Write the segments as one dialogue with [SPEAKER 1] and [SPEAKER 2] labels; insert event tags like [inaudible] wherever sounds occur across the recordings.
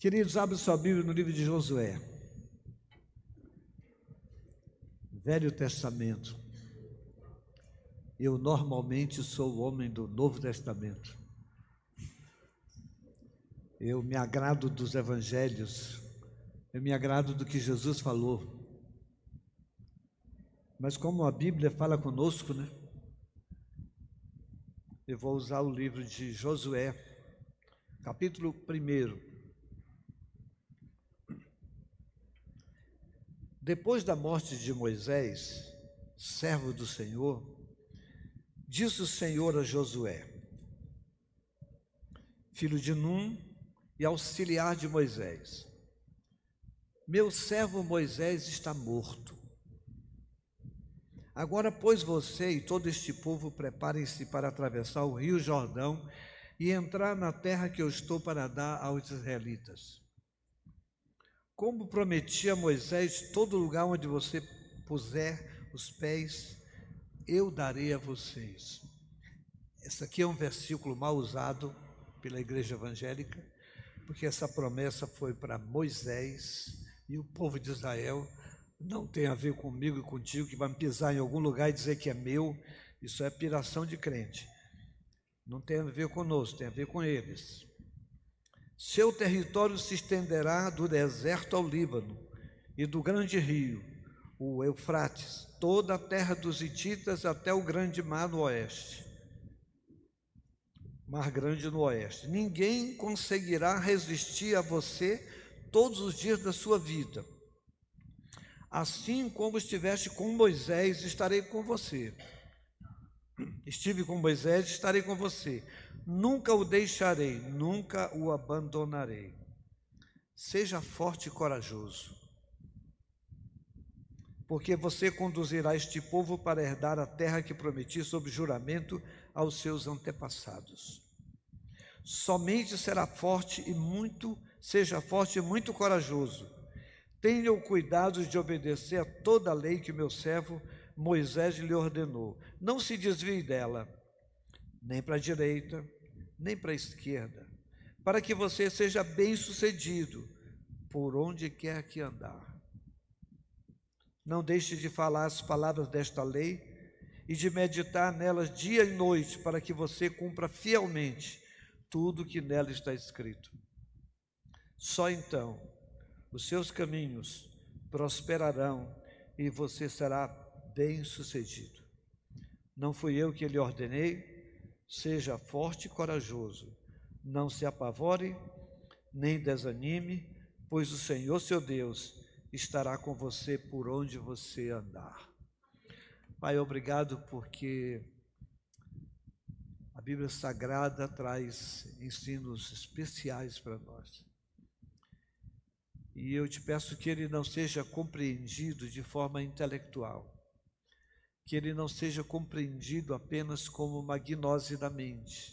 [SPEAKER 1] Queridos, abre sua Bíblia no livro de Josué. Velho Testamento. Eu normalmente sou o homem do Novo Testamento. Eu me agrado dos evangelhos. Eu me agrado do que Jesus falou. Mas como a Bíblia fala conosco, né? Eu vou usar o livro de Josué, capítulo 1. Depois da morte de Moisés, servo do Senhor, disse o Senhor a Josué, filho de Num e auxiliar de Moisés: Meu servo Moisés está morto. Agora, pois, você e todo este povo preparem-se para atravessar o rio Jordão e entrar na terra que eu estou para dar aos israelitas. Como prometi a Moisés, todo lugar onde você puser os pés, eu darei a vocês. Esse aqui é um versículo mal usado pela igreja evangélica, porque essa promessa foi para Moisés e o povo de Israel. Não tem a ver comigo e contigo, que vai pisar em algum lugar e dizer que é meu. Isso é piração de crente. Não tem a ver conosco, tem a ver com eles. Seu território se estenderá do deserto ao Líbano e do grande rio, o Eufrates, toda a terra dos Hititas até o grande mar no oeste. Mar Grande no oeste. Ninguém conseguirá resistir a você todos os dias da sua vida. Assim como estiveste com Moisés, estarei com você. Estive com Moisés, estarei com você. Nunca o deixarei, nunca o abandonarei. Seja forte e corajoso, porque você conduzirá este povo para herdar a terra que prometi sob juramento aos seus antepassados. Somente será forte e muito, seja forte e muito corajoso. Tenha o cuidado de obedecer a toda a lei que meu servo Moisés lhe ordenou. Não se desvie dela, nem para a direita, nem para a esquerda, para que você seja bem-sucedido por onde quer que andar. Não deixe de falar as palavras desta lei e de meditar nelas dia e noite, para que você cumpra fielmente tudo que nela está escrito. Só então os seus caminhos prosperarão e você será bem-sucedido. Não fui eu que lhe ordenei, Seja forte e corajoso, não se apavore, nem desanime, pois o Senhor seu Deus estará com você por onde você andar. Pai, obrigado porque a Bíblia Sagrada traz ensinos especiais para nós. E eu te peço que ele não seja compreendido de forma intelectual, que ele não seja compreendido apenas como uma gnose da mente,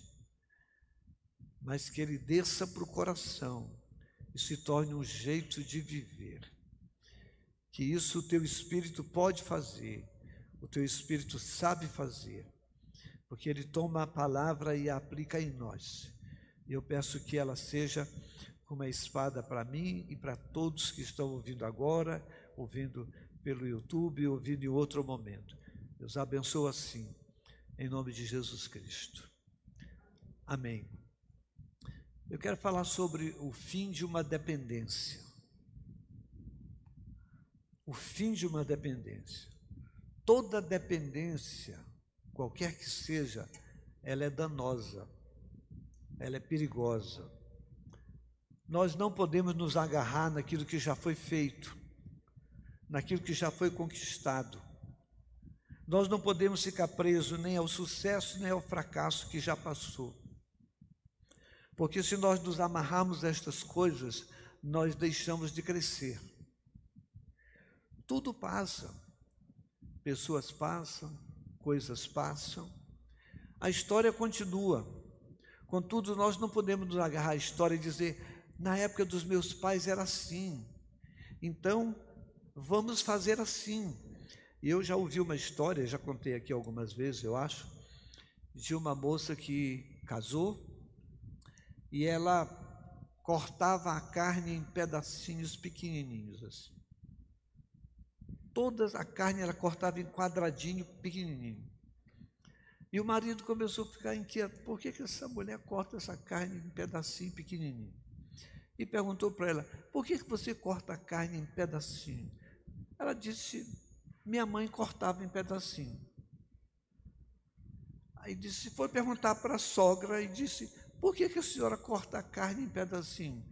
[SPEAKER 1] mas que ele desça para o coração e se torne um jeito de viver. Que isso o teu espírito pode fazer, o teu espírito sabe fazer, porque ele toma a palavra e a aplica em nós. E eu peço que ela seja uma espada para mim e para todos que estão ouvindo agora, ouvindo pelo YouTube, ouvindo em outro momento. Deus abençoe assim, em nome de Jesus Cristo. Amém. Eu quero falar sobre o fim de uma dependência. O fim de uma dependência. Toda dependência, qualquer que seja, ela é danosa, ela é perigosa. Nós não podemos nos agarrar naquilo que já foi feito, naquilo que já foi conquistado. Nós não podemos ficar presos nem ao sucesso nem ao fracasso que já passou. Porque se nós nos amarrarmos a estas coisas, nós deixamos de crescer. Tudo passa. Pessoas passam, coisas passam. A história continua. Contudo, nós não podemos nos agarrar à história e dizer, na época dos meus pais era assim. Então, vamos fazer assim. E eu já ouvi uma história, já contei aqui algumas vezes, eu acho, de uma moça que casou e ela cortava a carne em pedacinhos pequenininhos assim. Toda a carne ela cortava em quadradinho pequenininho. E o marido começou a ficar inquieto, por que, que essa mulher corta essa carne em pedacinho pequenininho? E perguntou para ela, por que, que você corta a carne em pedacinho? Ela disse, minha mãe cortava em pedacinho. Aí disse, foi perguntar para a sogra e disse, por que, que a senhora corta a carne em pedacinho?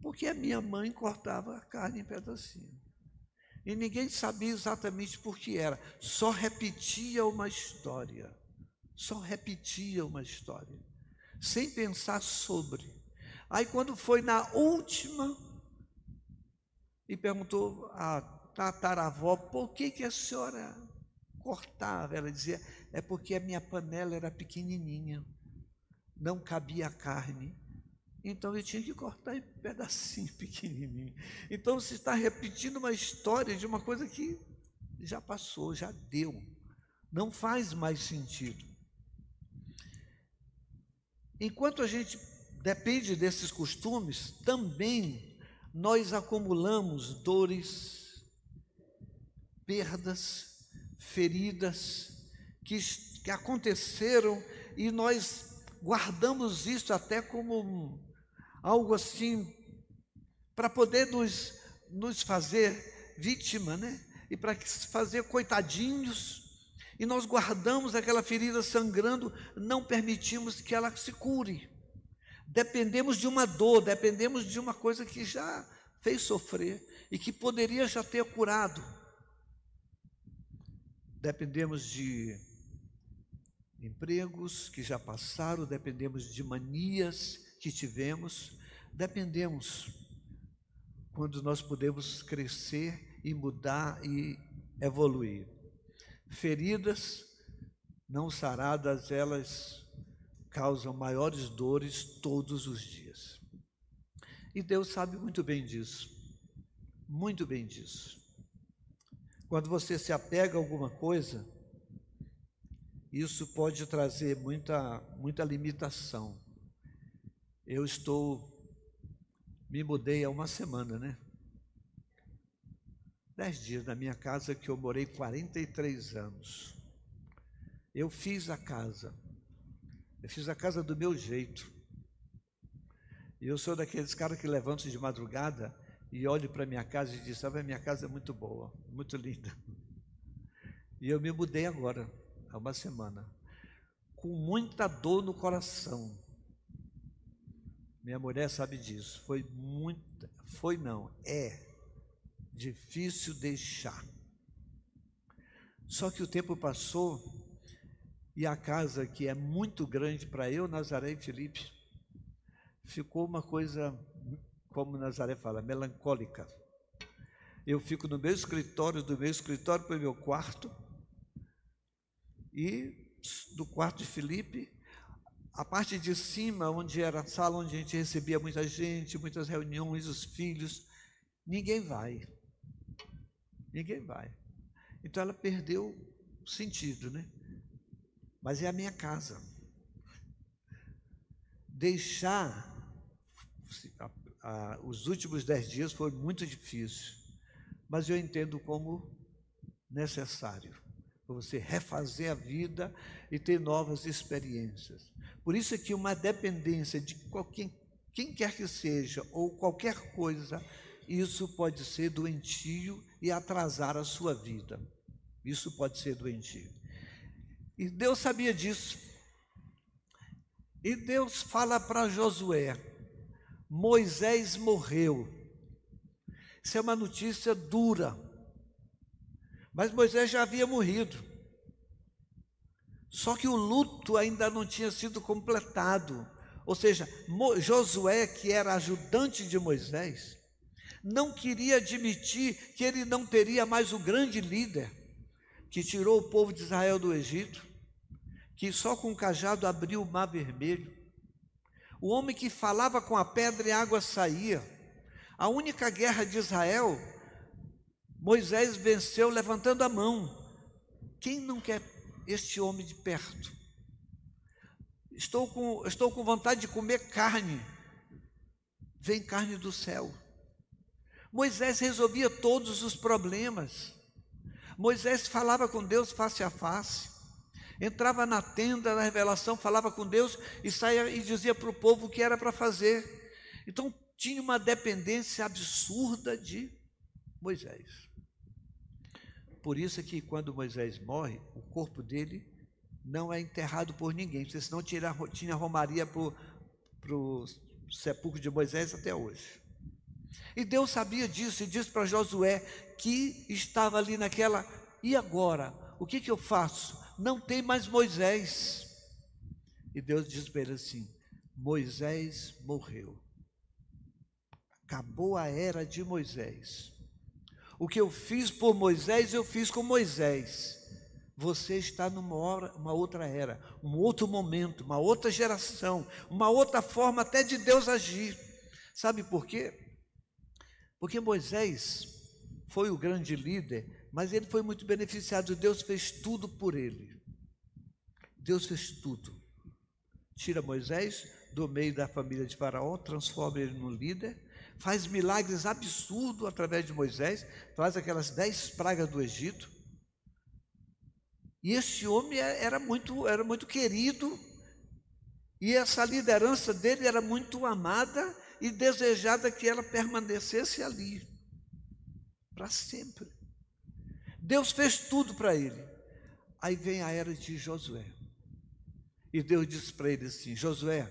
[SPEAKER 1] Porque a minha mãe cortava a carne em pedacinho. E ninguém sabia exatamente por que era, só repetia uma história. Só repetia uma história, sem pensar sobre. Aí quando foi na última, e perguntou a tataravó, por que, que a senhora cortava? Ela dizia, é porque a minha panela era pequenininha não cabia carne. Então eu tinha que cortar em pedacinho [laughs] pequenininho. Então você está repetindo uma história de uma coisa que já passou, já deu. Não faz mais sentido. Enquanto a gente depende desses costumes, também nós acumulamos dores, perdas, feridas que, que aconteceram e nós guardamos isso até como algo assim, para poder nos, nos fazer vítima, né? E para fazer coitadinhos. E nós guardamos aquela ferida sangrando, não permitimos que ela se cure. Dependemos de uma dor, dependemos de uma coisa que já fez sofrer e que poderia já ter curado. Dependemos de empregos que já passaram, dependemos de manias que tivemos, dependemos quando nós podemos crescer e mudar e evoluir. Feridas não saradas, elas causam maiores dores todos os dias. E Deus sabe muito bem disso, muito bem disso. Quando você se apega a alguma coisa, isso pode trazer muita, muita limitação. Eu estou, me mudei há uma semana, né? Dez dias na minha casa que eu morei 43 anos. Eu fiz a casa, eu fiz a casa do meu jeito. E eu sou daqueles caras que levantam de madrugada e olho para minha casa e diz, sabe, a minha casa é muito boa, muito linda. [laughs] E eu me mudei agora há uma semana, com muita dor no coração. Minha mulher sabe disso. Foi muita, foi não, é difícil deixar. Só que o tempo passou e a casa que é muito grande para eu, Nazaré e Felipe, ficou uma coisa, como Nazaré fala, melancólica. Eu fico no meu escritório, do meu escritório para o meu quarto, e do quarto de Felipe, a parte de cima, onde era a sala onde a gente recebia muita gente, muitas reuniões, os filhos, ninguém vai. Ninguém vai. Então ela perdeu o sentido, né? Mas é a minha casa. Deixar a, a, os últimos dez dias foi muito difícil, mas eu entendo como necessário para você refazer a vida e ter novas experiências. Por isso é que uma dependência de qualquer, quem quer que seja ou qualquer coisa, isso pode ser doentio e atrasar a sua vida. Isso pode ser doentio. E Deus sabia disso. E Deus fala para Josué: Moisés morreu. Isso é uma notícia dura. Mas Moisés já havia morrido. Só que o luto ainda não tinha sido completado. Ou seja, Josué, que era ajudante de Moisés, não queria admitir que ele não teria mais o grande líder que tirou o povo de Israel do Egito, que só com o cajado abriu o mar vermelho. O homem que falava com a pedra e a água saía. A única guerra de Israel Moisés venceu levantando a mão. Quem não quer este homem de perto? Estou com, estou com vontade de comer carne. vem carne do céu. Moisés resolvia todos os problemas. Moisés falava com Deus face a face. Entrava na tenda da revelação, falava com Deus e saía e dizia para o povo o que era para fazer. Então tinha uma dependência absurda de Moisés. Por isso é que quando Moisés morre, o corpo dele não é enterrado por ninguém, porque senão tinha, tinha romaria para o sepulcro de Moisés até hoje. E Deus sabia disso e disse para Josué que estava ali naquela, e agora? O que, que eu faço? Não tem mais Moisés. E Deus disse para ele assim: Moisés morreu. Acabou a era de Moisés. O que eu fiz por Moisés, eu fiz com Moisés. Você está numa hora, uma outra era, um outro momento, uma outra geração, uma outra forma até de Deus agir. Sabe por quê? Porque Moisés foi o grande líder, mas ele foi muito beneficiado. Deus fez tudo por ele. Deus fez tudo. Tira Moisés do meio da família de Faraó, transforma ele no líder, faz milagres absurdos através de Moisés, faz aquelas dez pragas do Egito. E esse homem é, era muito, era muito querido, e essa liderança dele era muito amada e desejada que ela permanecesse ali, para sempre. Deus fez tudo para ele. Aí vem a era de Josué. E Deus disse para ele assim: Josué,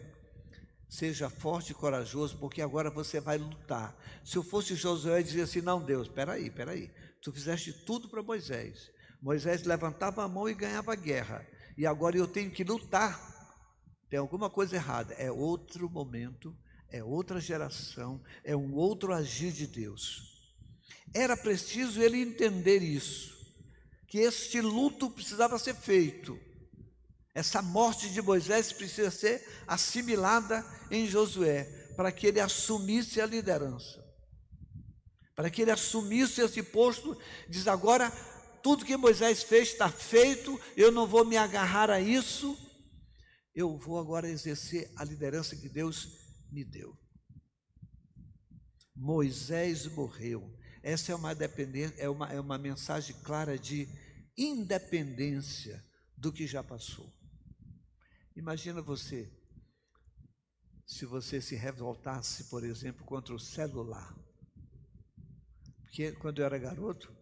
[SPEAKER 1] seja forte e corajoso, porque agora você vai lutar. Se eu fosse Josué, eu dizia assim: Não, Deus, peraí, peraí. Tu fizeste tudo para Moisés. Moisés levantava a mão e ganhava a guerra. E agora eu tenho que lutar. Tem alguma coisa errada. É outro momento, é outra geração, é um outro agir de Deus. Era preciso ele entender isso, que este luto precisava ser feito. Essa morte de Moisés precisa ser assimilada em Josué, para que ele assumisse a liderança. Para que ele assumisse esse posto, diz agora, tudo que Moisés fez está feito, eu não vou me agarrar a isso, eu vou agora exercer a liderança que Deus me deu. Moisés morreu. Essa é uma, dependência, é uma, é uma mensagem clara de independência do que já passou. Imagina você, se você se revoltasse, por exemplo, contra o celular. Porque quando eu era garoto,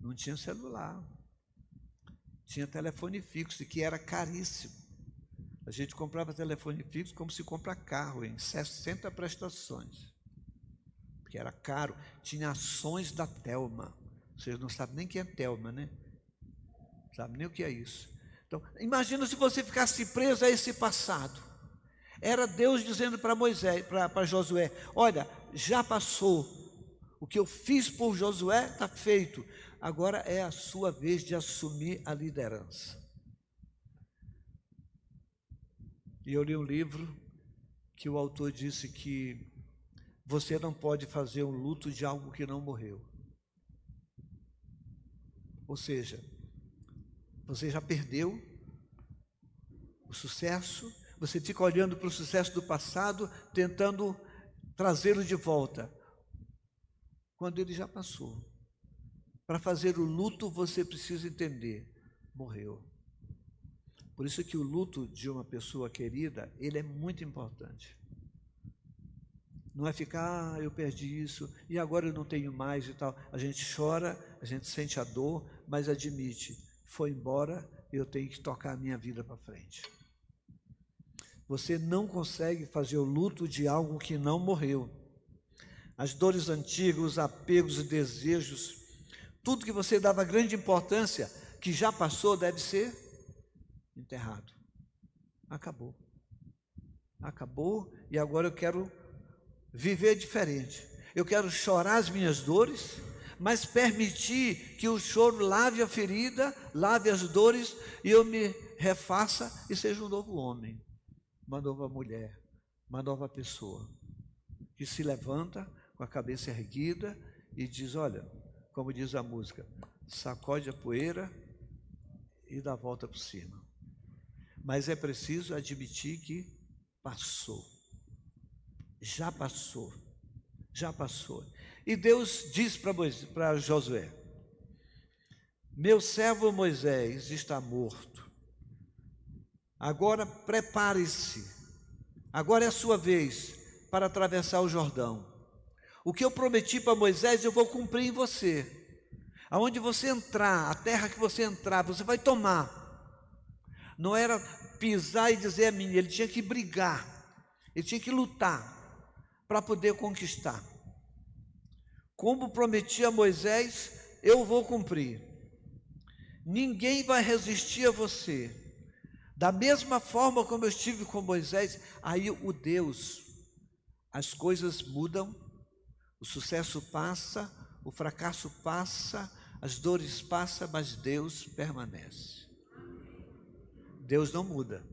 [SPEAKER 1] não tinha celular. Tinha telefone fixo, que era caríssimo. A gente comprava telefone fixo como se compra carro, em 60 prestações. Porque era caro. Tinha ações da Telma. Vocês não sabem nem quem é Telma, né? Não sabem nem o que é isso. Então, imagina se você ficasse preso a esse passado. Era Deus dizendo para Moisés, para Josué: Olha, já passou. O que eu fiz por Josué está feito. Agora é a sua vez de assumir a liderança. E eu li um livro que o autor disse que você não pode fazer um luto de algo que não morreu. Ou seja, você já perdeu o sucesso, você fica olhando para o sucesso do passado, tentando trazê-lo de volta, quando ele já passou. Para fazer o luto, você precisa entender, morreu. Por isso que o luto de uma pessoa querida, ele é muito importante. Não é ficar, ah, eu perdi isso e agora eu não tenho mais e tal. A gente chora, a gente sente a dor, mas admite, foi embora, eu tenho que tocar a minha vida para frente. Você não consegue fazer o luto de algo que não morreu. As dores antigas, os apegos e desejos, tudo que você dava grande importância, que já passou, deve ser enterrado. Acabou. Acabou e agora eu quero viver diferente. Eu quero chorar as minhas dores, mas permitir que o choro lave a ferida, lave as dores e eu me refaça e seja um novo homem, uma nova mulher, uma nova pessoa que se levanta com a cabeça erguida e diz: Olha, como diz a música, sacode a poeira e dá a volta por cima. Mas é preciso admitir que passou, já passou. Já passou. E Deus diz para Josué: Meu servo Moisés está morto. Agora prepare-se. Agora é a sua vez para atravessar o Jordão. O que eu prometi para Moisés, eu vou cumprir em você. Aonde você entrar, a terra que você entrar, você vai tomar. Não era pisar e dizer a mim, ele tinha que brigar, ele tinha que lutar para poder conquistar. Como prometi a Moisés, eu vou cumprir. Ninguém vai resistir a você. Da mesma forma como eu estive com Moisés, aí o Deus, as coisas mudam, o sucesso passa, o fracasso passa, as dores passam, mas Deus permanece. Deus não muda.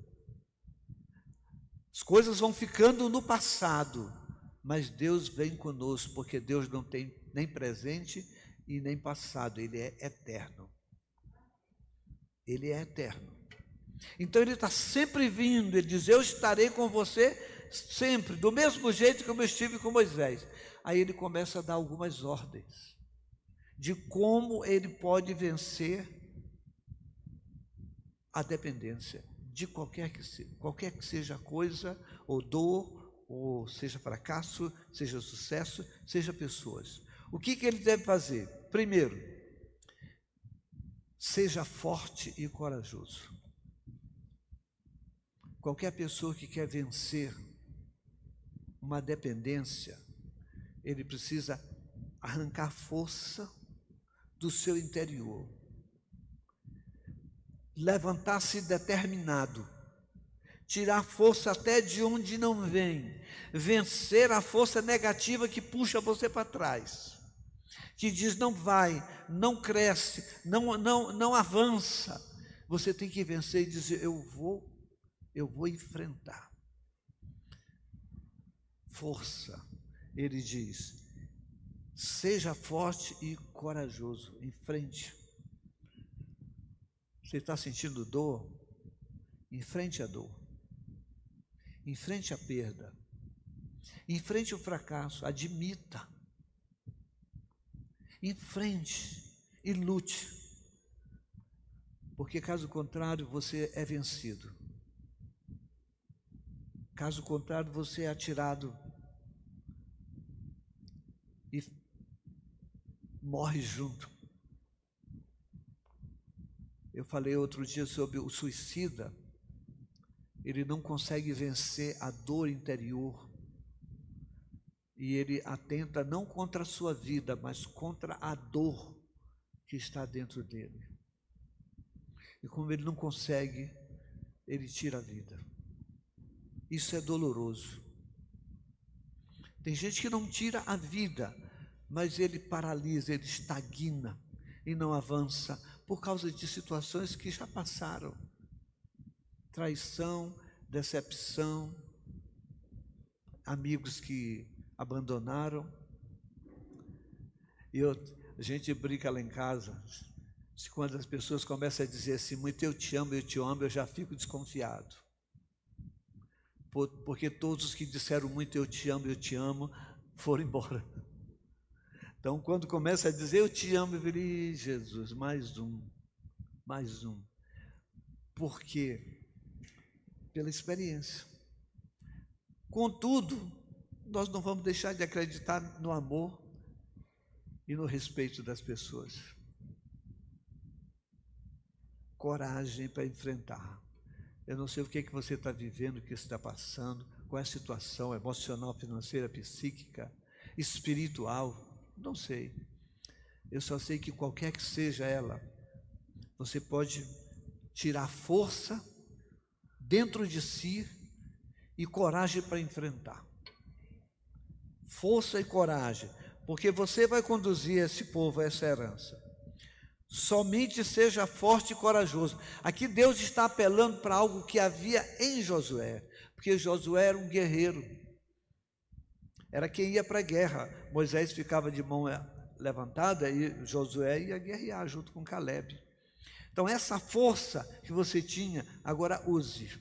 [SPEAKER 1] As coisas vão ficando no passado, mas Deus vem conosco, porque Deus não tem nem presente e nem passado, Ele é eterno. Ele é eterno. Então Ele está sempre vindo, Ele diz: Eu estarei com você sempre, do mesmo jeito que eu estive com Moisés. Aí Ele começa a dar algumas ordens de como ele pode vencer a dependência de qualquer que, seja, qualquer que seja coisa, ou dor, ou seja fracasso, seja sucesso, seja pessoas. O que, que ele deve fazer? Primeiro, seja forte e corajoso. Qualquer pessoa que quer vencer uma dependência, ele precisa arrancar força do seu interior. Levantar-se determinado, tirar força até de onde não vem, vencer a força negativa que puxa você para trás, que diz não vai, não cresce, não, não, não avança. Você tem que vencer e dizer: Eu vou, eu vou enfrentar. Força, ele diz, Seja forte e corajoso, em frente. Você está sentindo dor? Enfrente a dor. Enfrente a perda. Enfrente o fracasso. Admita. Enfrente e lute. Porque caso contrário, você é vencido. Caso contrário, você é atirado e morre junto. Eu falei outro dia sobre o suicida, ele não consegue vencer a dor interior e ele atenta não contra a sua vida, mas contra a dor que está dentro dele. E como ele não consegue, ele tira a vida. Isso é doloroso. Tem gente que não tira a vida, mas ele paralisa, ele estagna e não avança por causa de situações que já passaram. Traição, decepção, amigos que abandonaram. Eu, a gente brinca lá em casa, quando as pessoas começam a dizer assim, muito eu te amo, eu te amo, eu já fico desconfiado. Porque todos os que disseram muito eu te amo, eu te amo, [laughs] foram embora. Então, quando começa a dizer eu te amo, eu falei, Jesus, mais um, mais um. Por quê? Pela experiência. Contudo, nós não vamos deixar de acreditar no amor e no respeito das pessoas. Coragem para enfrentar. Eu não sei o que, é que você está vivendo, o que está passando, qual é a situação emocional, financeira, psíquica, espiritual. Não sei. Eu só sei que qualquer que seja ela, você pode tirar força dentro de si e coragem para enfrentar. Força e coragem, porque você vai conduzir esse povo a essa herança. Somente seja forte e corajoso. Aqui Deus está apelando para algo que havia em Josué, porque Josué era um guerreiro era quem ia para a guerra. Moisés ficava de mão eh, levantada e Josué ia guerrear junto com Caleb. Então, essa força que você tinha, agora use.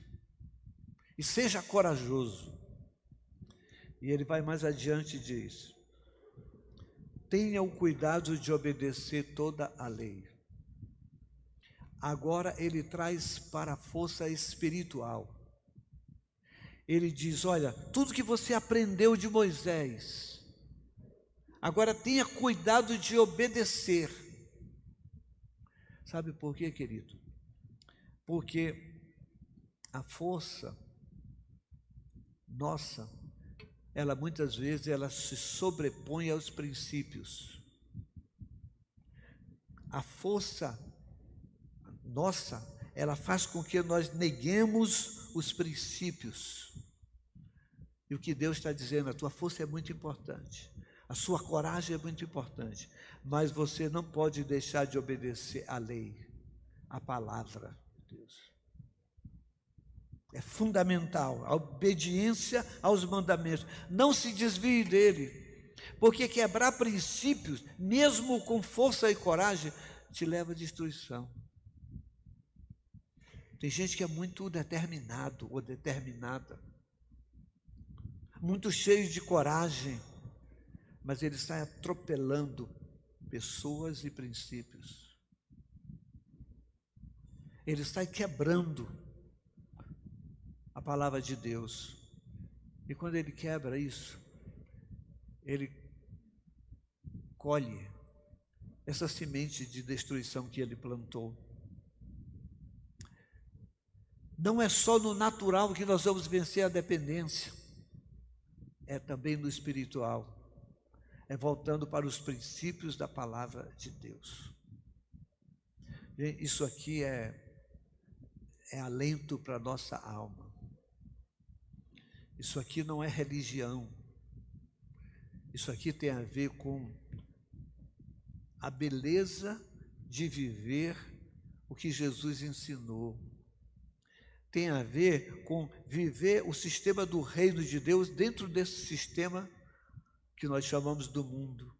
[SPEAKER 1] E seja corajoso. E ele vai mais adiante e diz: tenha o cuidado de obedecer toda a lei. Agora ele traz para a força espiritual. Ele diz: Olha, tudo que você aprendeu de Moisés, agora tenha cuidado de obedecer. Sabe por quê, querido? Porque a força nossa, ela muitas vezes ela se sobrepõe aos princípios. A força nossa, ela faz com que nós neguemos os princípios. E o que Deus está dizendo, a tua força é muito importante, a sua coragem é muito importante, mas você não pode deixar de obedecer à lei, à palavra de Deus. É fundamental a obediência aos mandamentos. Não se desvie dele, porque quebrar princípios, mesmo com força e coragem, te leva à destruição. Tem gente que é muito determinado ou determinada, muito cheio de coragem, mas ele está atropelando pessoas e princípios. Ele está quebrando a palavra de Deus. E quando ele quebra isso, ele colhe essa semente de destruição que ele plantou. Não é só no natural que nós vamos vencer a dependência, é também no espiritual. É voltando para os princípios da palavra de Deus. Isso aqui é, é alento para a nossa alma. Isso aqui não é religião. Isso aqui tem a ver com a beleza de viver o que Jesus ensinou tem a ver com viver o sistema do reino de Deus dentro desse sistema que nós chamamos do mundo.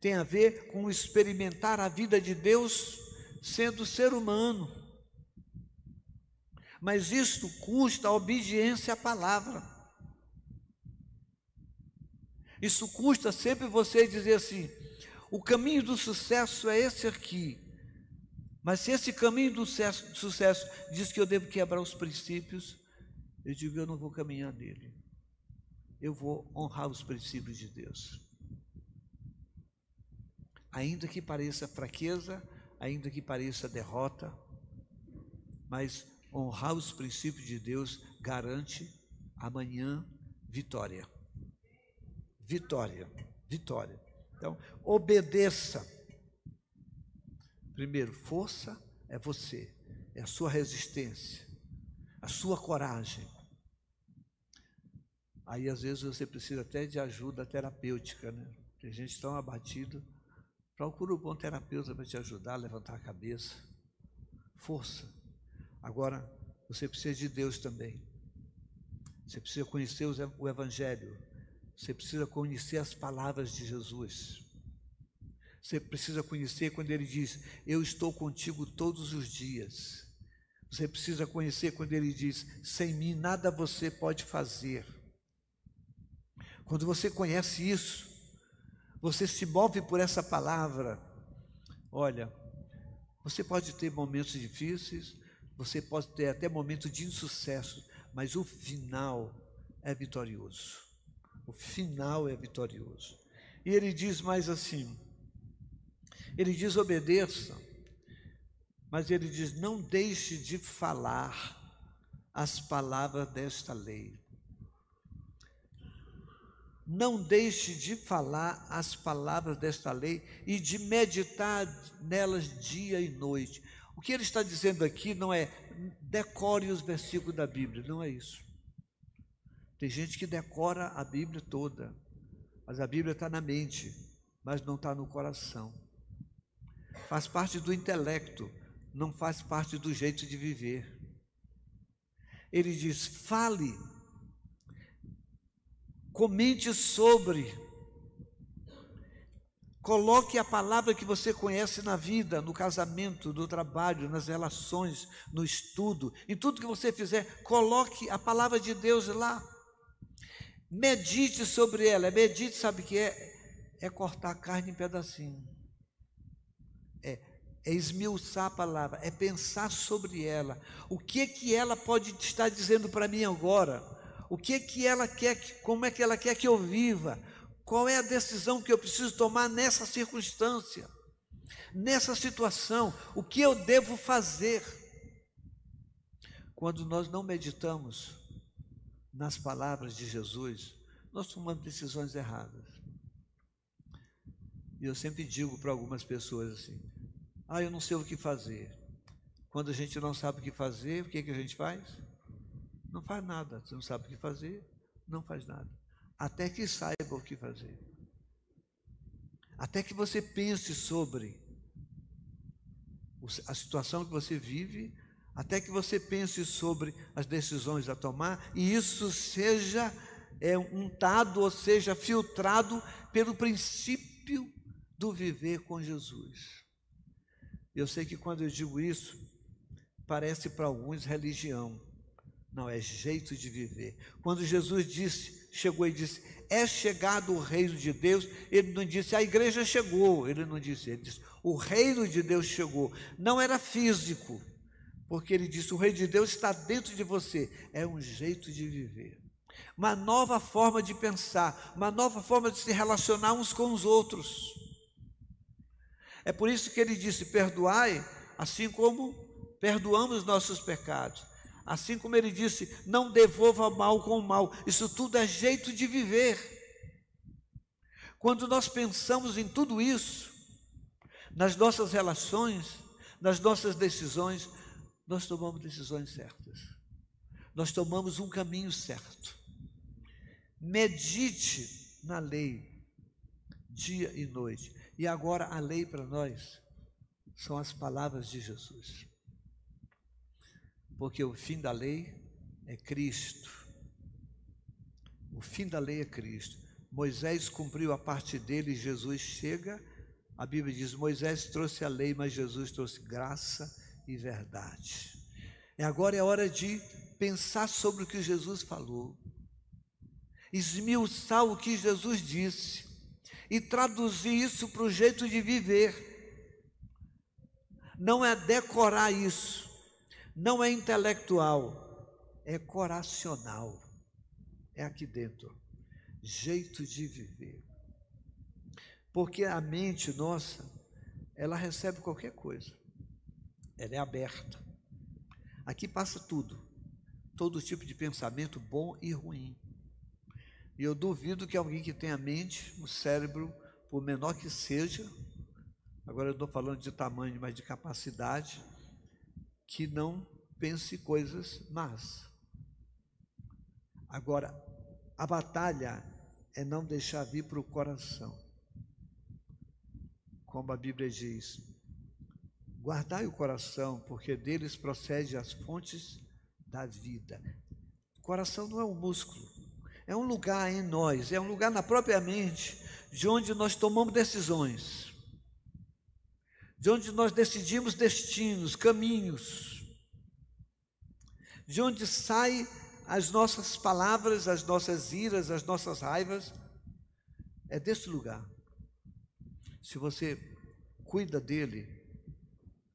[SPEAKER 1] Tem a ver com experimentar a vida de Deus sendo ser humano. Mas isto custa a obediência à palavra. Isso custa sempre você dizer assim: o caminho do sucesso é esse aqui. Mas se esse caminho do sucesso, sucesso diz que eu devo quebrar os princípios, eu digo, eu não vou caminhar nele. Eu vou honrar os princípios de Deus. Ainda que pareça fraqueza, ainda que pareça derrota, mas honrar os princípios de Deus garante amanhã vitória. Vitória, vitória. Então, obedeça Primeiro, força é você, é a sua resistência, a sua coragem. Aí às vezes você precisa até de ajuda terapêutica, né? Tem gente tão abatido. Procura um bom terapeuta para te ajudar a levantar a cabeça. Força. Agora, você precisa de Deus também. Você precisa conhecer o Evangelho. Você precisa conhecer as palavras de Jesus. Você precisa conhecer quando ele diz: Eu estou contigo todos os dias. Você precisa conhecer quando ele diz: Sem mim nada você pode fazer. Quando você conhece isso, você se move por essa palavra. Olha, você pode ter momentos difíceis, você pode ter até momentos de insucesso, mas o final é vitorioso. O final é vitorioso. E ele diz mais assim: ele diz: obedeça, mas ele diz: não deixe de falar as palavras desta lei. Não deixe de falar as palavras desta lei e de meditar nelas dia e noite. O que ele está dizendo aqui não é decore os versículos da Bíblia, não é isso. Tem gente que decora a Bíblia toda, mas a Bíblia está na mente, mas não está no coração faz parte do intelecto, não faz parte do jeito de viver. Ele diz: fale, comente sobre, coloque a palavra que você conhece na vida, no casamento, no trabalho, nas relações, no estudo, em tudo que você fizer, coloque a palavra de Deus lá. Medite sobre ela. Medite, sabe o que é? é cortar a carne em pedacinho. É, é esmiuçar a palavra, é pensar sobre ela. O que que ela pode estar dizendo para mim agora? O que que ela quer, como é que ela quer que eu viva? Qual é a decisão que eu preciso tomar nessa circunstância? Nessa situação, o que eu devo fazer? Quando nós não meditamos nas palavras de Jesus, nós tomamos decisões erradas. E eu sempre digo para algumas pessoas assim: ah, eu não sei o que fazer. Quando a gente não sabe o que fazer, o que, que a gente faz? Não faz nada. Você não sabe o que fazer, não faz nada. Até que saiba o que fazer. Até que você pense sobre a situação que você vive, até que você pense sobre as decisões a tomar, e isso seja é, untado, ou seja, filtrado pelo princípio do viver com Jesus. Eu sei que quando eu digo isso, parece para alguns religião. Não, é jeito de viver. Quando Jesus disse, chegou e disse, é chegado o reino de Deus, ele não disse, a igreja chegou, ele não disse, ele disse, o reino de Deus chegou. Não era físico, porque ele disse, o reino de Deus está dentro de você. É um jeito de viver. Uma nova forma de pensar, uma nova forma de se relacionar uns com os outros. É por isso que ele disse: perdoai, assim como perdoamos nossos pecados. Assim como ele disse: não devolva mal com mal. Isso tudo é jeito de viver. Quando nós pensamos em tudo isso, nas nossas relações, nas nossas decisões, nós tomamos decisões certas. Nós tomamos um caminho certo. Medite na lei, dia e noite. E agora a lei para nós são as palavras de Jesus. Porque o fim da lei é Cristo. O fim da lei é Cristo. Moisés cumpriu a parte dele, Jesus chega. A Bíblia diz: Moisés trouxe a lei, mas Jesus trouxe graça e verdade. E agora é hora de pensar sobre o que Jesus falou, esmiuçar o que Jesus disse e traduzir isso para o jeito de viver. Não é decorar isso, não é intelectual, é coracional, é aqui dentro, jeito de viver. Porque a mente nossa, ela recebe qualquer coisa, ela é aberta. Aqui passa tudo, todo tipo de pensamento bom e ruim. E eu duvido que alguém que tenha mente, o cérebro, por menor que seja, agora eu estou falando de tamanho, mas de capacidade, que não pense coisas más. Agora, a batalha é não deixar vir para o coração. Como a Bíblia diz, guardai o coração, porque deles procede as fontes da vida. O coração não é um músculo, é um lugar em nós, é um lugar na própria mente, de onde nós tomamos decisões, de onde nós decidimos destinos, caminhos, de onde saem as nossas palavras, as nossas iras, as nossas raivas, é desse lugar. Se você cuida dele,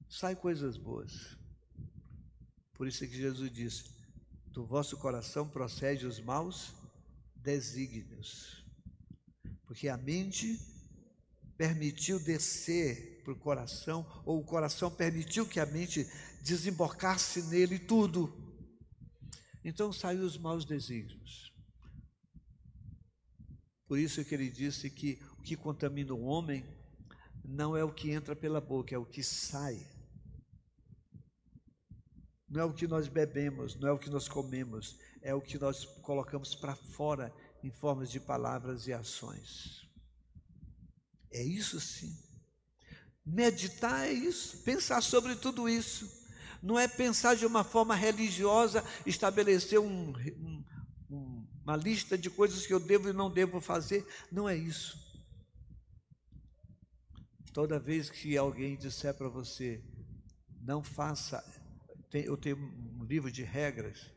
[SPEAKER 1] sai coisas boas. Por isso é que Jesus disse: do vosso coração procede os maus desígnios. Porque a mente permitiu descer para o coração, ou o coração permitiu que a mente desembocasse nele tudo. Então saiu os maus desígnios. Por isso que ele disse que o que contamina o homem não é o que entra pela boca, é o que sai. Não é o que nós bebemos, não é o que nós comemos, é o que nós colocamos para fora em formas de palavras e ações. É isso sim. Meditar é isso, pensar sobre tudo isso. Não é pensar de uma forma religiosa, estabelecer um, um, uma lista de coisas que eu devo e não devo fazer. Não é isso. Toda vez que alguém disser para você, não faça, eu tenho um livro de regras,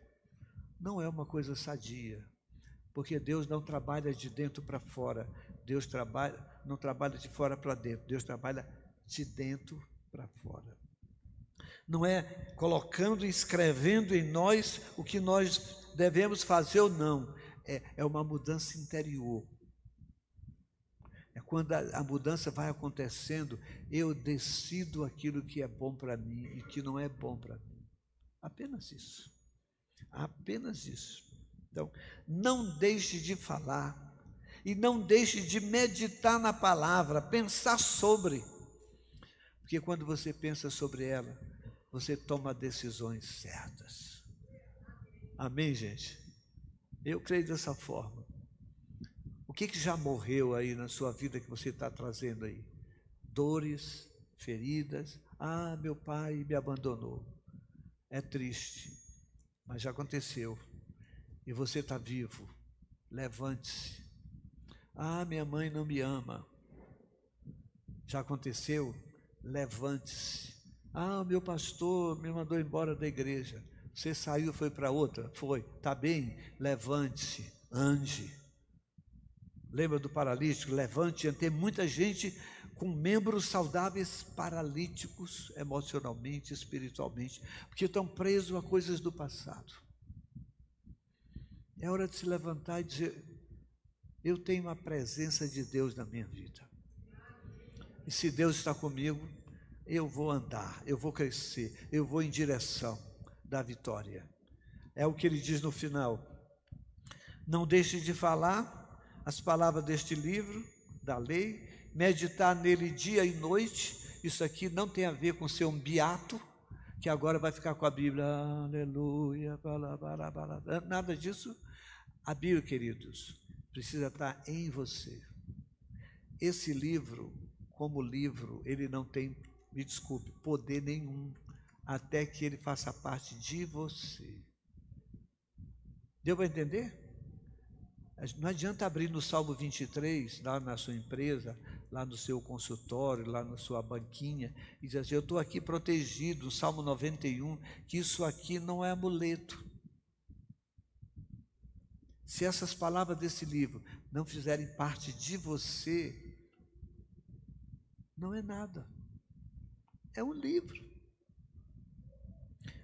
[SPEAKER 1] não é uma coisa sadia, porque Deus não trabalha de dentro para fora, Deus trabalha, não trabalha de fora para dentro, Deus trabalha de dentro para fora. Não é colocando e escrevendo em nós o que nós devemos fazer ou não, é, é uma mudança interior. É quando a, a mudança vai acontecendo, eu decido aquilo que é bom para mim e que não é bom para mim. Apenas isso. Apenas isso. Então, não deixe de falar e não deixe de meditar na palavra, pensar sobre. Porque quando você pensa sobre ela, você toma decisões certas. Amém, gente? Eu creio dessa forma. O que, que já morreu aí na sua vida que você está trazendo aí? Dores, feridas. Ah, meu pai me abandonou. É triste, mas já aconteceu. E você está vivo. Levante-se. Ah, minha mãe não me ama. Já aconteceu? Levante-se. Ah, meu pastor me mandou embora da igreja. Você saiu, foi para outra? Foi. Tá bem? Levante-se, ande. Lembra do paralítico? Levante, tem muita gente com membros saudáveis paralíticos emocionalmente, espiritualmente, porque estão presos a coisas do passado. É hora de se levantar e dizer: Eu tenho a presença de Deus na minha vida. E se Deus está comigo, eu vou andar, eu vou crescer, eu vou em direção da vitória. É o que ele diz no final. Não deixe de falar as palavras deste livro, da lei, meditar nele dia e noite. Isso aqui não tem a ver com ser um beato, que agora vai ficar com a Bíblia, aleluia, nada disso. A Bíblia, queridos, precisa estar em você. Esse livro, como livro, ele não tem, me desculpe, poder nenhum até que ele faça parte de você. Deu para entender? Não adianta abrir no Salmo 23, lá na sua empresa, lá no seu consultório, lá na sua banquinha, e dizer assim: Eu estou aqui protegido, no Salmo 91, que isso aqui não é amuleto. Se essas palavras desse livro não fizerem parte de você, não é nada. É um livro.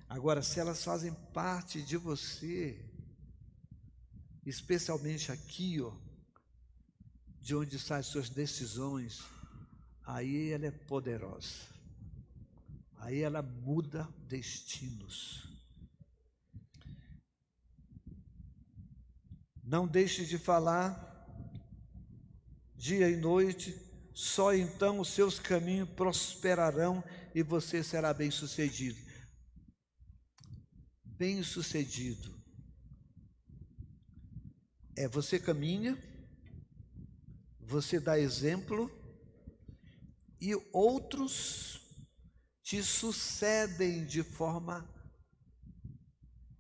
[SPEAKER 1] Agora, se elas fazem parte de você, especialmente aqui, ó, de onde saem suas decisões, aí ela é poderosa. Aí ela muda destinos. Não deixe de falar dia e noite, só então os seus caminhos prosperarão e você será bem-sucedido bem-sucedido é você caminha, você dá exemplo e outros te sucedem de forma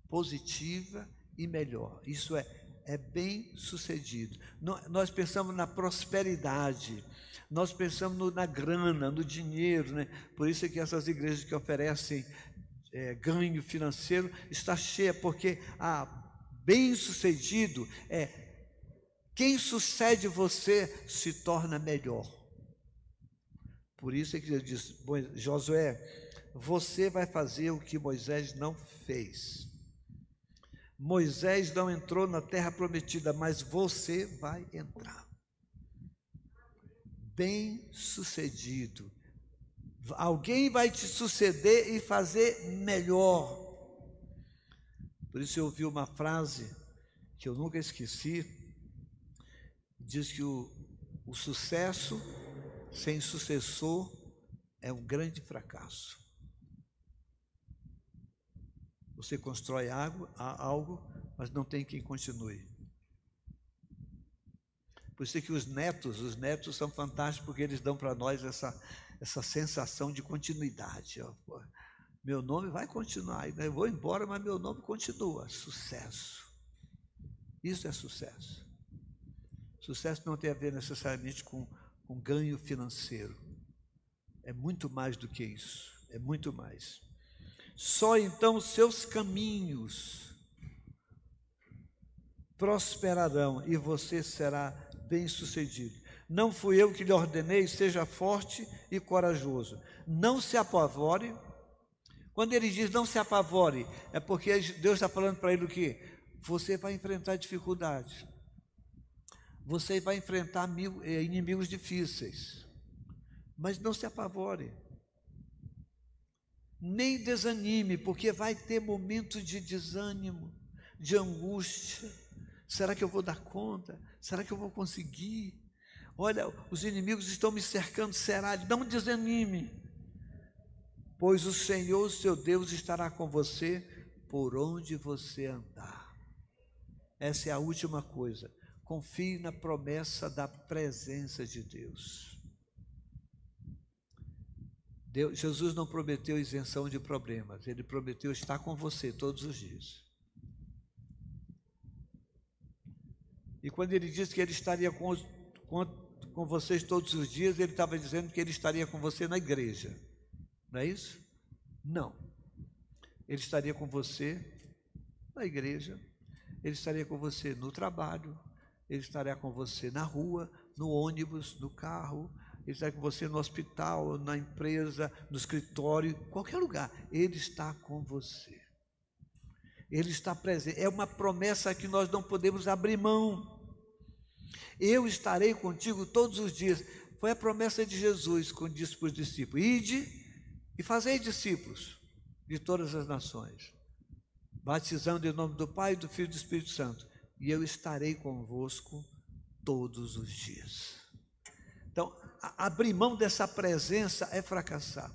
[SPEAKER 1] positiva e melhor. Isso é, é bem sucedido. Nós pensamos na prosperidade, nós pensamos no, na grana, no dinheiro, né? Por isso é que essas igrejas que oferecem é, ganho financeiro está cheia, porque a bem-sucedido é quem sucede você se torna melhor. Por isso é que ele diz, Josué, você vai fazer o que Moisés não fez. Moisés não entrou na terra prometida, mas você vai entrar. Bem sucedido Alguém vai te suceder e fazer melhor. Por isso eu ouvi uma frase que eu nunca esqueci. Diz que o, o sucesso sem sucessor é um grande fracasso. Você constrói algo, algo, mas não tem quem continue. Por isso é que os netos, os netos são fantásticos porque eles dão para nós essa, essa sensação de continuidade. Meu nome vai continuar, eu vou embora, mas meu nome continua. Sucesso. Isso é sucesso. Sucesso não tem a ver necessariamente com, com ganho financeiro. É muito mais do que isso. É muito mais. Só então seus caminhos prosperarão e você será bem-sucedido. Não fui eu que lhe ordenei, seja forte e corajoso. Não se apavore. Quando ele diz não se apavore, é porque Deus está falando para ele o quê? Você vai enfrentar dificuldades. Você vai enfrentar eh, inimigos difíceis. Mas não se apavore. Nem desanime, porque vai ter momentos de desânimo, de angústia. Será que eu vou dar conta? Será que eu vou conseguir? Olha, os inimigos estão me cercando, será? Não desanime, pois o Senhor, seu Deus, estará com você por onde você andar. Essa é a última coisa. Confie na promessa da presença de Deus. Deus. Jesus não prometeu isenção de problemas, ele prometeu estar com você todos os dias. E quando ele disse que ele estaria com, com, com vocês todos os dias, ele estava dizendo que ele estaria com você na igreja. Não é isso? Não. Ele estaria com você na igreja, ele estaria com você no trabalho, ele estaria com você na rua, no ônibus, no carro, ele estaria com você no hospital, na empresa, no escritório, qualquer lugar. Ele está com você. Ele está presente. É uma promessa que nós não podemos abrir mão. Eu estarei contigo todos os dias. Foi a promessa de Jesus quando disse para os discípulos: Ide e fazei discípulos de todas as nações, batizando em nome do Pai, do Filho e do Espírito Santo, e eu estarei convosco todos os dias. Então, abrir mão dessa presença é fracassar.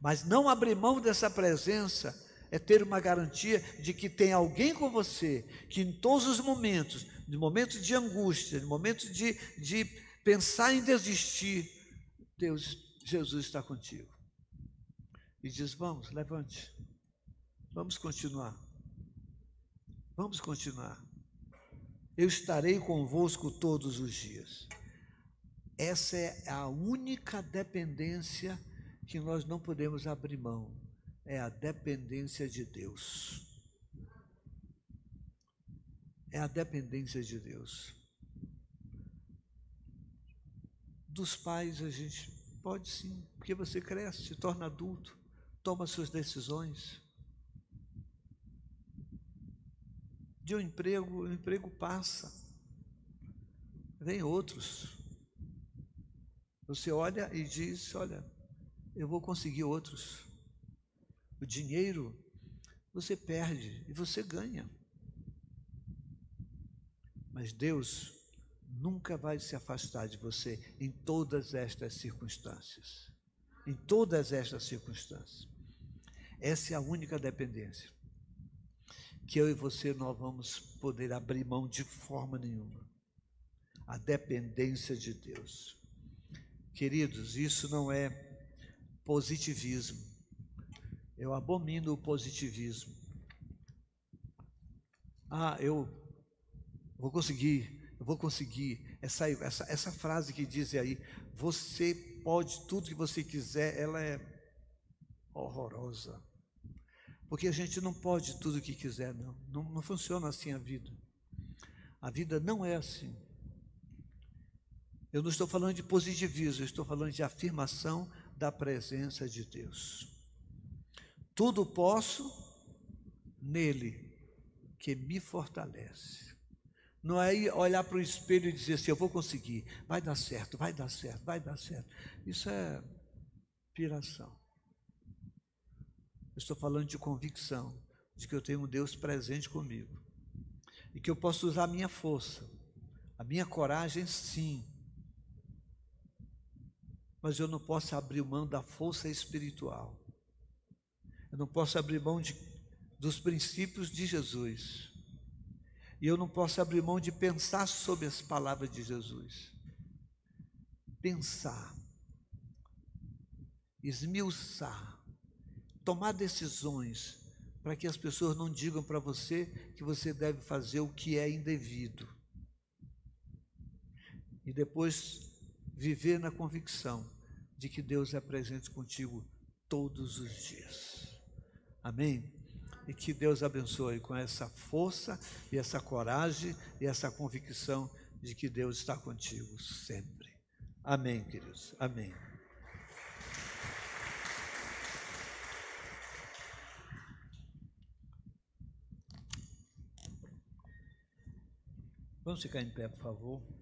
[SPEAKER 1] Mas não abrir mão dessa presença é ter uma garantia de que tem alguém com você que em todos os momentos de momentos de angústia, de momentos de, de pensar em desistir, Deus, Jesus está contigo. E diz: Vamos, levante, vamos continuar. Vamos continuar. Eu estarei convosco todos os dias. Essa é a única dependência que nós não podemos abrir mão. É a dependência de Deus é a dependência de Deus. Dos pais a gente pode sim, porque você cresce, se torna adulto, toma suas decisões. De um emprego, o emprego passa, vem outros. Você olha e diz: Olha, eu vou conseguir outros. O dinheiro você perde e você ganha. Mas Deus nunca vai se afastar de você em todas estas circunstâncias. Em todas estas circunstâncias. Essa é a única dependência que eu e você não vamos poder abrir mão de forma nenhuma. A dependência de Deus. Queridos, isso não é positivismo. Eu abomino o positivismo. Ah, eu vou conseguir, eu vou conseguir. Essa, essa, essa frase que diz aí, você pode tudo que você quiser, ela é horrorosa. Porque a gente não pode tudo o que quiser, não. não. Não funciona assim a vida. A vida não é assim. Eu não estou falando de positivismo, eu estou falando de afirmação da presença de Deus. Tudo posso nele que me fortalece. Não é olhar para o espelho e dizer assim, eu vou conseguir, vai dar certo, vai dar certo, vai dar certo. Isso é piração. Eu estou falando de convicção, de que eu tenho um Deus presente comigo. E que eu posso usar a minha força, a minha coragem, sim. Mas eu não posso abrir mão da força espiritual. Eu não posso abrir mão de, dos princípios de Jesus. E eu não posso abrir mão de pensar sobre as palavras de Jesus. Pensar, esmiuçar, tomar decisões para que as pessoas não digam para você que você deve fazer o que é indevido. E depois viver na convicção de que Deus é presente contigo todos os dias. Amém? e que Deus abençoe com essa força e essa coragem e essa convicção de que Deus está contigo sempre. Amém, queridos. Amém. Vamos ficar em pé, por favor.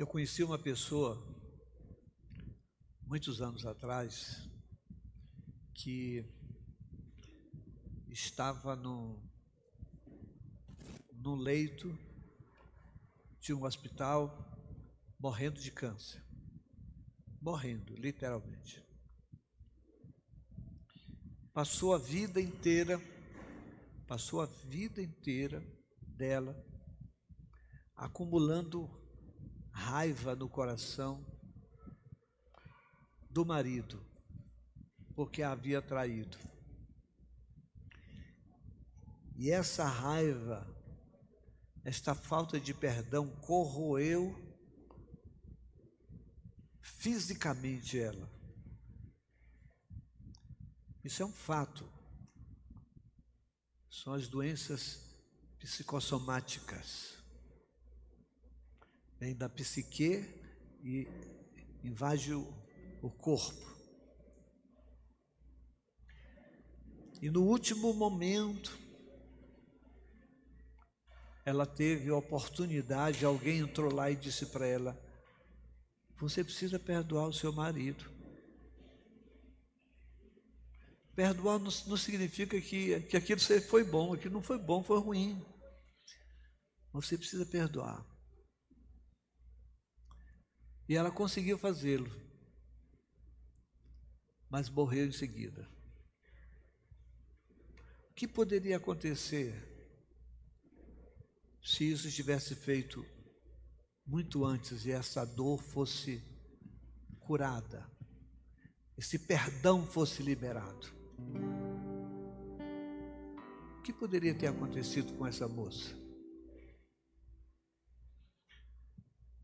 [SPEAKER 1] Eu conheci uma pessoa, muitos anos atrás, que estava no, no leito de um hospital morrendo de câncer. Morrendo, literalmente. Passou a vida inteira, passou a vida inteira dela acumulando raiva no coração do marido, porque a havia traído. E essa raiva, esta falta de perdão corroeu fisicamente ela. Isso é um fato. São as doenças psicossomáticas vem da psique e invade o, corpo. E no último momento, ela teve a oportunidade, alguém entrou lá e disse para ela: Você precisa perdoar o seu marido. Perdoar não, não significa que, que aquilo foi bom, aquilo não foi bom, foi ruim. Você precisa perdoar. E ela conseguiu fazê-lo, mas morreu em seguida. O que poderia acontecer se isso tivesse feito muito antes e essa dor fosse curada, esse perdão fosse liberado? O que poderia ter acontecido com essa moça?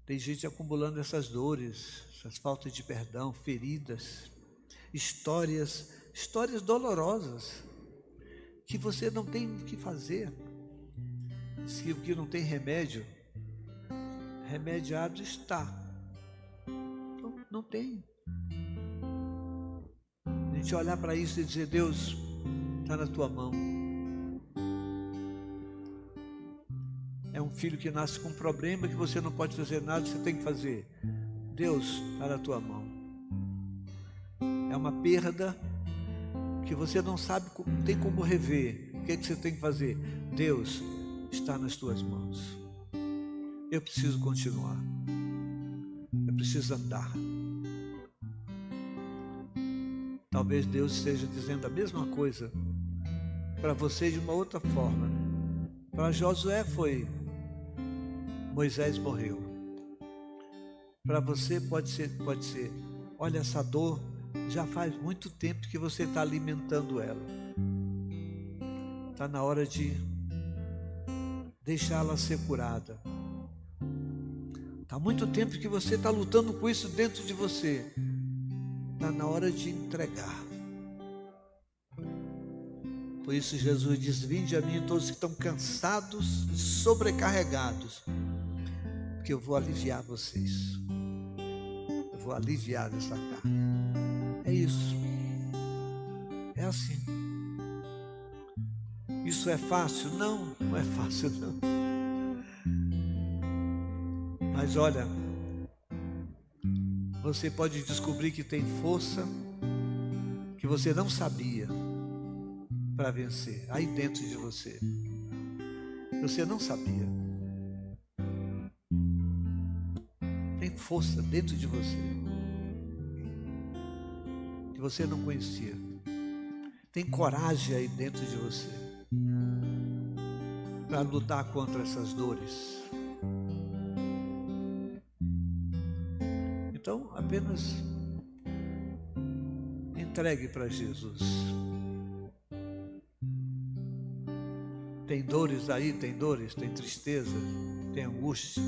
[SPEAKER 1] Tem gente acumulando essas dores, essas faltas de perdão, feridas, histórias, histórias dolorosas, que você não tem o que fazer. Se o que não tem remédio, remediado está. Não, não tem. A gente olhar para isso e dizer, Deus, está na tua mão. É um filho que nasce com um problema que você não pode fazer nada, você tem que fazer. Deus está na tua mão. É uma perda que você não sabe, não tem como rever. O que, é que você tem que fazer? Deus está nas tuas mãos. Eu preciso continuar. Eu preciso andar. Talvez Deus esteja dizendo a mesma coisa para você de uma outra forma. Para Josué foi Moisés morreu. Para você pode ser, pode ser, olha essa dor, já faz muito tempo que você está alimentando ela. Está na hora de deixá-la ser curada. Está muito tempo que você está lutando com isso dentro de você. Está na hora de entregar. Por isso Jesus diz: Vinde a mim todos que estão cansados sobrecarregados, porque eu vou aliviar vocês. Eu vou aliviar essa carne. É isso. É assim. Isso é fácil? Não, não é fácil não. Mas olha, você pode descobrir que tem força que você não sabia para vencer aí dentro de você. Você não sabia. Força dentro de você que você não conhecia. Tem coragem aí dentro de você para lutar contra essas dores. Então, apenas entregue para Jesus. Tem dores aí, tem dores, tem tristeza, tem angústia,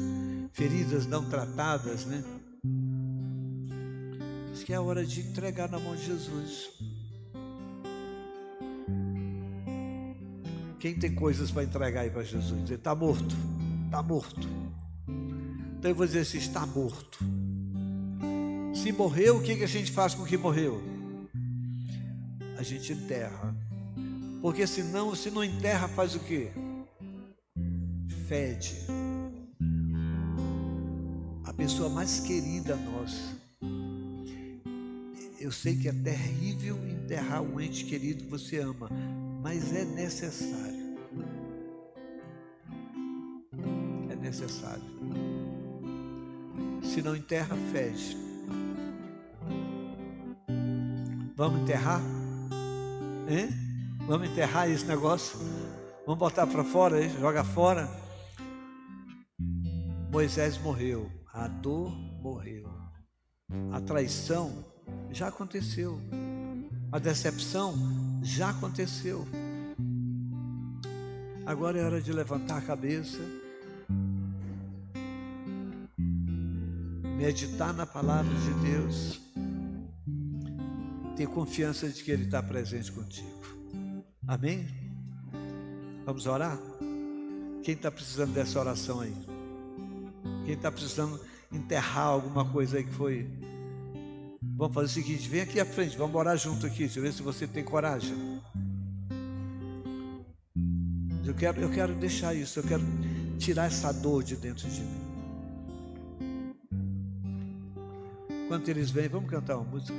[SPEAKER 1] feridas não tratadas, né? Diz que é hora de entregar na mão de Jesus. Quem tem coisas para entregar aí para Jesus? Ele está morto, está morto. Então eu vou dizer assim: está morto. Se morreu, o que, que a gente faz com o que morreu? A gente enterra. Porque senão, se não enterra, faz o quê? Fede. A pessoa mais querida a nós. Eu sei que é terrível enterrar um ente querido que você ama, mas é necessário. É necessário. Se não enterra, fede. Vamos enterrar? Hein? Vamos enterrar esse negócio. Vamos botar para fora, joga fora. Moisés morreu, a dor morreu, a traição já aconteceu, a decepção já aconteceu. Agora é hora de levantar a cabeça, meditar na palavra de Deus, ter confiança de que Ele está presente contigo. Amém? Vamos orar? Quem está precisando dessa oração aí? Quem está precisando enterrar alguma coisa aí que foi. Vamos fazer o seguinte: vem aqui à frente, vamos orar junto aqui. Deixa eu ver se você tem coragem. Eu quero, eu quero deixar isso, eu quero tirar essa dor de dentro de mim. Enquanto eles vêm, vamos cantar uma música.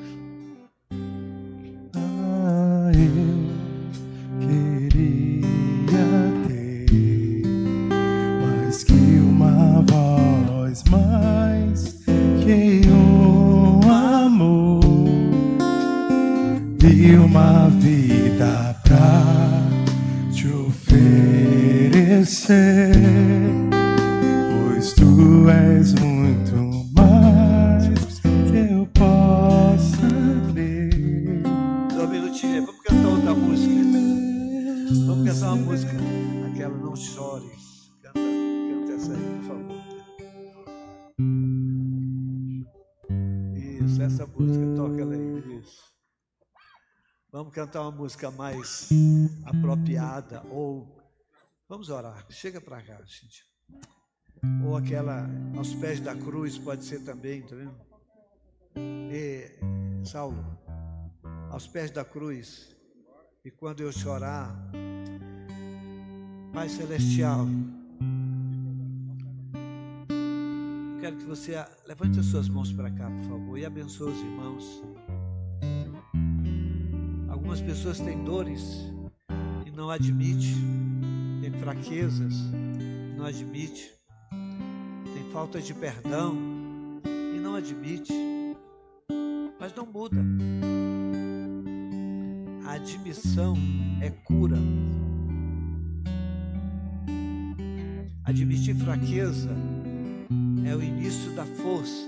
[SPEAKER 1] Cantar uma música mais apropriada ou vamos orar. Chega para cá, gente. Ou aquela aos pés da cruz pode ser também, tá vendo? E, Saulo, aos pés da cruz. E quando eu chorar, Pai celestial, quero que você levante as suas mãos para cá, por favor, e abençoe os irmãos. Algumas pessoas têm dores e não admite, tem fraquezas, não admite, tem falta de perdão e não admite, mas não muda. A admissão é cura. Admitir fraqueza é o início da força.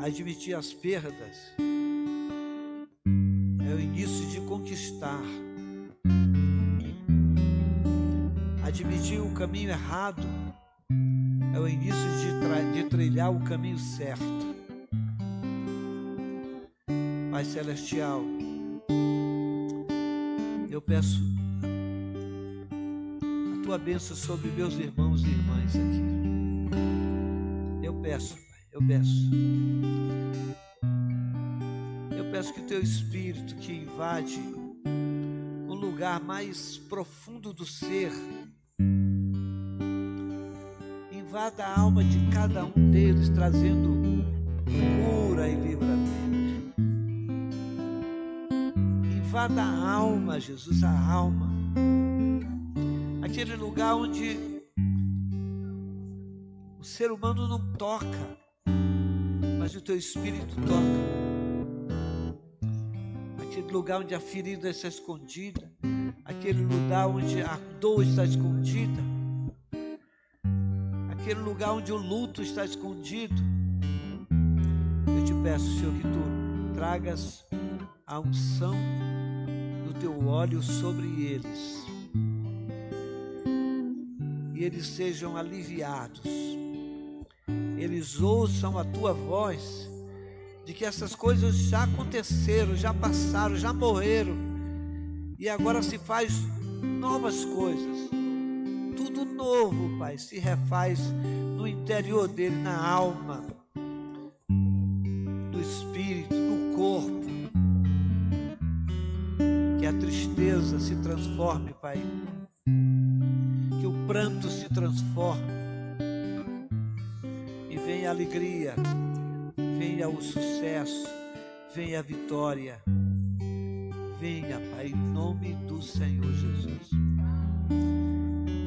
[SPEAKER 1] Admitir as perdas O caminho errado é o início de, de trilhar o caminho certo. Pai Celestial, eu peço a tua bênção sobre meus irmãos e irmãs aqui. Eu peço, Pai, eu peço peço que o teu espírito que invade o lugar mais profundo do ser invada a alma de cada um deles, trazendo cura e livramento. Invada a alma, Jesus, a alma. Aquele lugar onde o ser humano não toca, mas o teu espírito toca aquele lugar onde a ferida está escondida, aquele lugar onde a dor está escondida, aquele lugar onde o luto está escondido. Eu te peço, Senhor, que tu tragas a unção do teu óleo sobre eles e eles sejam aliviados, eles ouçam a tua voz, de que essas coisas já aconteceram, já passaram, já morreram, e agora se faz novas coisas. Novo, Pai, se refaz no interior dele, na alma, no espírito, no corpo. Que a tristeza se transforme, Pai, pranto se transforme e venha a alegria, venha o sucesso, venha a vitória. Venha, Pai, em nome do Senhor Jesus.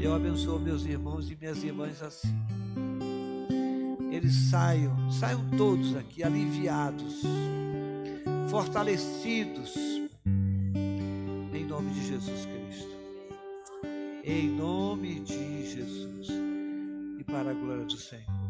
[SPEAKER 1] Eu abençoo meus irmãos e minhas irmãs assim. Eles saiam, saiam todos aqui aliviados, fortalecidos, em nome de Jesus Cristo em nome de Jesus e para a glória do Senhor.